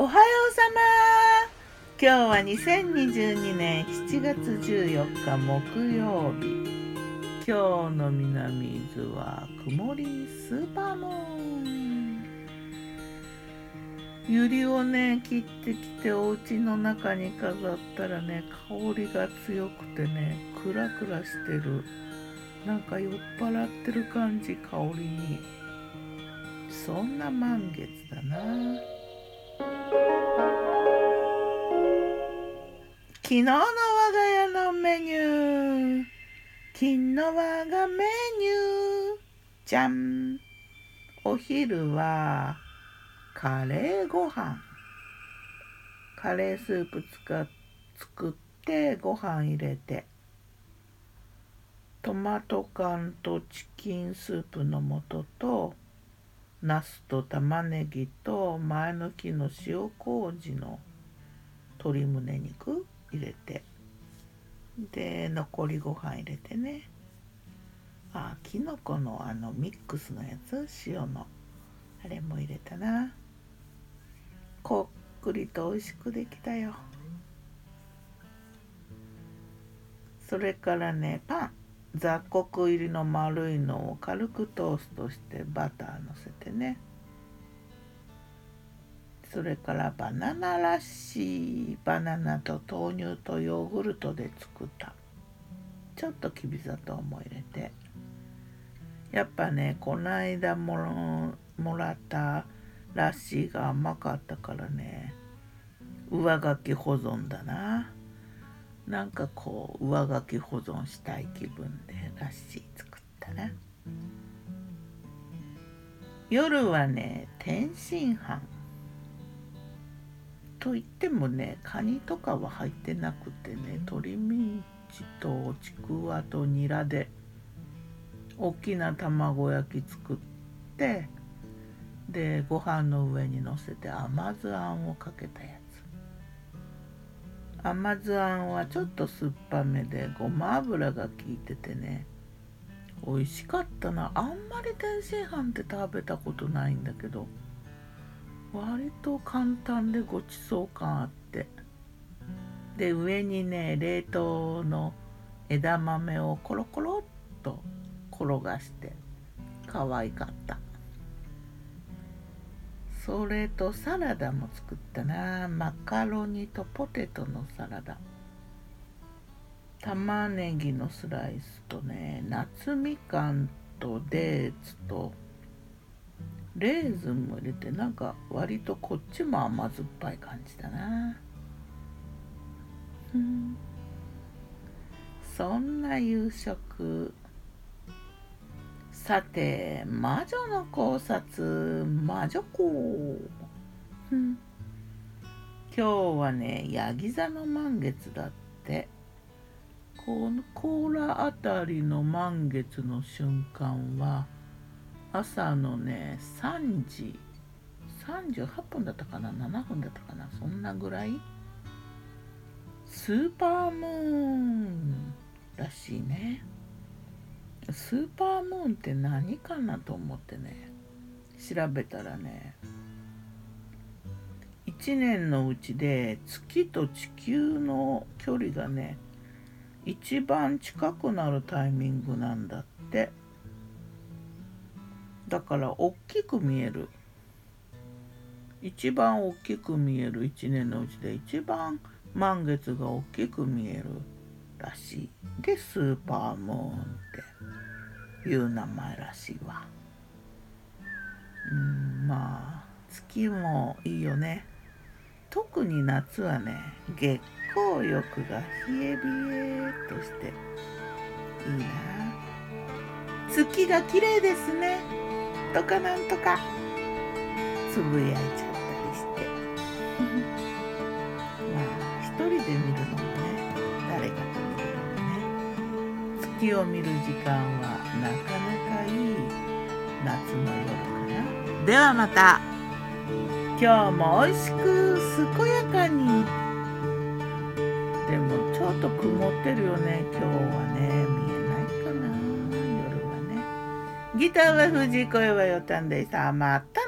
おはようさま今日は2022年7月14日木曜日。今日の南伊豆は曇りスーパームーン。ユリをね切ってきてお家の中に飾ったらね香りが強くてねクラクラしてる。なんか酔っ払ってる感じ香りに。そんな満月だな。昨日の我が家のメニュー。昨日我がメニュー。じゃんお昼はカレーご飯。カレースープ使っ作ってご飯入れて。トマト缶とチキンスープの素とナスと玉ねぎと前の日の塩麹の鶏胸肉入れて。で残りご飯入れてね。あきのこのあのミックスのやつ塩の。あれも入れたな。こっくりと美味しくできたよ。それからねパン。雑穀入りの丸いのを軽くトーストしてバターのせてね。それからバナナラッシーバナナと豆乳とヨーグルトで作った。ちょっときび砂糖も入れて。やっぱねこの間ももらったラッシーが甘かったからね。上書き保存だな。なんかこう上書き保存したい気分でラッシー作ったな。夜はね天津飯。といってもねカニとかは入ってなくてね鶏ミンチとちくわとニラで大きな卵焼き作ってでご飯の上にのせて甘酢あんをかけたやつ。甘酢あんはちょっと酸っぱめでごま油が効いててね美味しかったな。あんまり天津飯って食べたことないんだけど割と簡単でごちそう感あって。で上にね冷凍の枝豆をコロコロっと転がして可愛かった。それとサラダも作ったな。マカロニとポテトのサラダ。玉ねぎのスライスとね夏みかんとデーツとレーズンも入れてなんか割とこっちも甘酸っぱい感じだな。うん。そんな夕食。さて魔女の考察魔女子、うん、今日はねヤギ座の満月だって。この甲羅あたりの満月の瞬間は朝のね3時38分だったかな7分だったかなそんなぐらい？スーパームーンらしいねスーパームーンって何かなと思ってね。調べたらね。1年のうちで月と地球の距離がね一番近くなるタイミングなんだって。だから大きく見える。一番大きく見える1年のうちで一番満月が大きく見える。らしい。でスーパームーンっていう名前らしいわ。うんまあ月もいいよね。特に夏はね月光浴が冷え冷えとしていいな。月が綺麗ですね。とかなんとか。つぶやいちゃっ月を見る時間はなかなかいい夏の夜かな。ではまた。今日も美味しく健やかに。でもちょっと曇ってるよね。今日はね見えないかな。夜はね。ギターは藤井声はよたんでさまたね